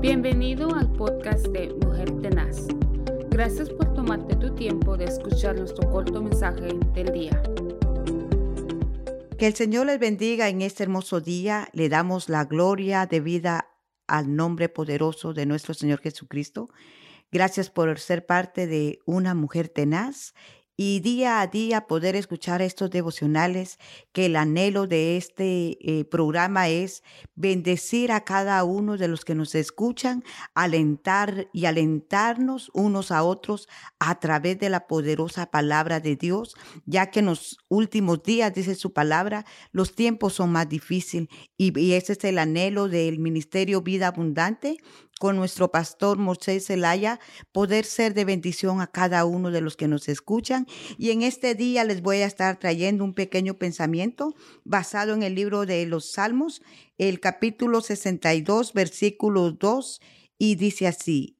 Bienvenido al podcast de Mujer Tenaz. Gracias por tomarte tu tiempo de escuchar nuestro corto mensaje del día. Que el Señor les bendiga en este hermoso día. Le damos la gloria de vida al nombre poderoso de nuestro Señor Jesucristo. Gracias por ser parte de una mujer tenaz y día a día poder escuchar estos devocionales, que el anhelo de este eh, programa es bendecir a cada uno de los que nos escuchan, alentar y alentarnos unos a otros a través de la poderosa palabra de Dios, ya que en los últimos días, dice su palabra, los tiempos son más difíciles y, y ese es el anhelo del Ministerio Vida Abundante con nuestro pastor Moisés Zelaya, poder ser de bendición a cada uno de los que nos escuchan. Y en este día les voy a estar trayendo un pequeño pensamiento basado en el libro de los Salmos, el capítulo 62, versículo 2, y dice así,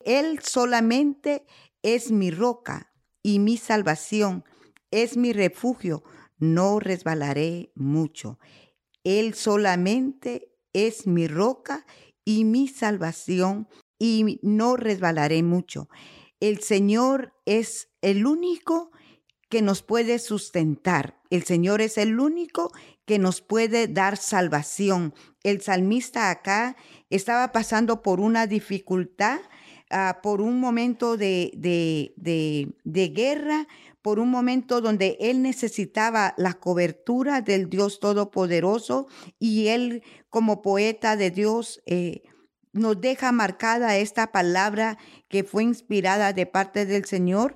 Él solamente es mi roca y mi salvación, es mi refugio, no resbalaré mucho. Él solamente es mi roca y mi salvación y no resbalaré mucho. El Señor es el único que nos puede sustentar. El Señor es el único que nos puede dar salvación. El salmista acá estaba pasando por una dificultad, ah, por un momento de, de, de, de guerra, por un momento donde él necesitaba la cobertura del Dios Todopoderoso y él como poeta de Dios eh, nos deja marcada esta palabra que fue inspirada de parte del Señor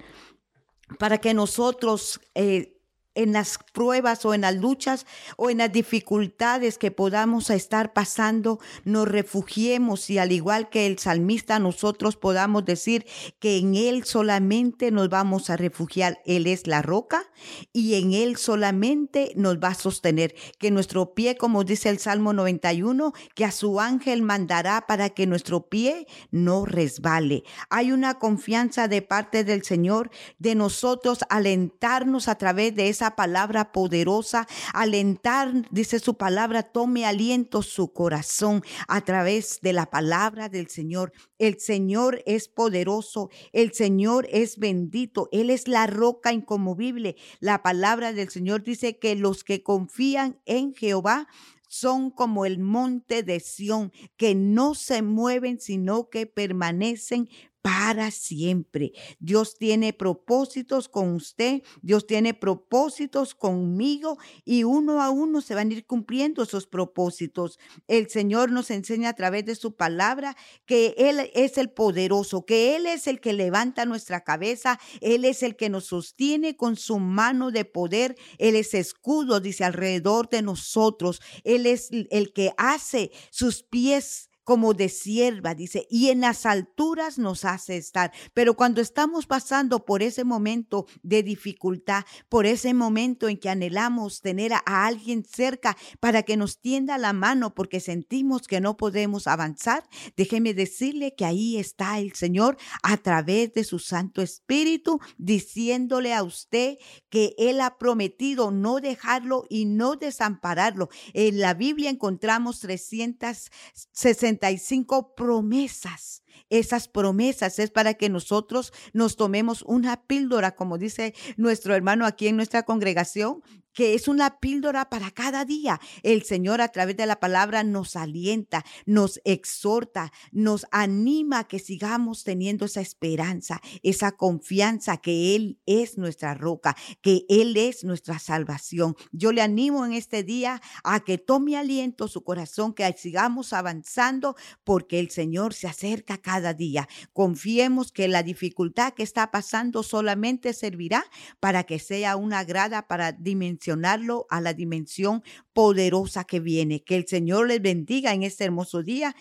para que nosotros eh, en las pruebas o en las luchas o en las dificultades que podamos estar pasando, nos refugiemos y al igual que el salmista nosotros podamos decir que en Él solamente nos vamos a refugiar. Él es la roca y en Él solamente nos va a sostener. Que nuestro pie, como dice el Salmo 91, que a su ángel mandará para que nuestro pie no resbale. Hay una confianza de parte del Señor de nosotros alentarnos a través de esa palabra poderosa, alentar, dice su palabra, tome aliento su corazón a través de la palabra del Señor. El Señor es poderoso, el Señor es bendito, Él es la roca incomovible. La palabra del Señor dice que los que confían en Jehová son como el monte de Sión, que no se mueven, sino que permanecen para siempre. Dios tiene propósitos con usted, Dios tiene propósitos conmigo y uno a uno se van a ir cumpliendo esos propósitos. El Señor nos enseña a través de su palabra que Él es el poderoso, que Él es el que levanta nuestra cabeza, Él es el que nos sostiene con su mano de poder, Él es escudo, dice, alrededor de nosotros, Él es el que hace sus pies como de sierva, dice, y en las alturas nos hace estar. Pero cuando estamos pasando por ese momento de dificultad, por ese momento en que anhelamos tener a, alguien cerca para que nos tienda la mano porque sentimos que no podemos avanzar, déjeme decirle que ahí está el Señor a través de su Santo Espíritu diciéndole a usted que Él ha prometido no dejarlo y no desampararlo. En la Biblia encontramos 360 cinco promesas. Esas promesas es para que nosotros nos tomemos una píldora, como dice nuestro hermano aquí en nuestra congregación, que es una píldora para cada día. El Señor a través de la palabra nos alienta, nos exhorta, nos anima a que sigamos teniendo esa esperanza, esa confianza que Él es nuestra roca, que Él es nuestra salvación. Yo le animo en este día a que tome aliento su corazón, que sigamos avanzando porque el Señor se acerca cada día. Confiemos que la dificultad que está pasando solamente servirá para que sea una grada para dimensionar a la dimensión poderosa que viene. Que el Señor les bendiga en este hermoso día.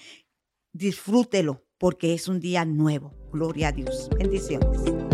Disfrútelo porque es un día nuevo. Gloria a Dios. Bendiciones.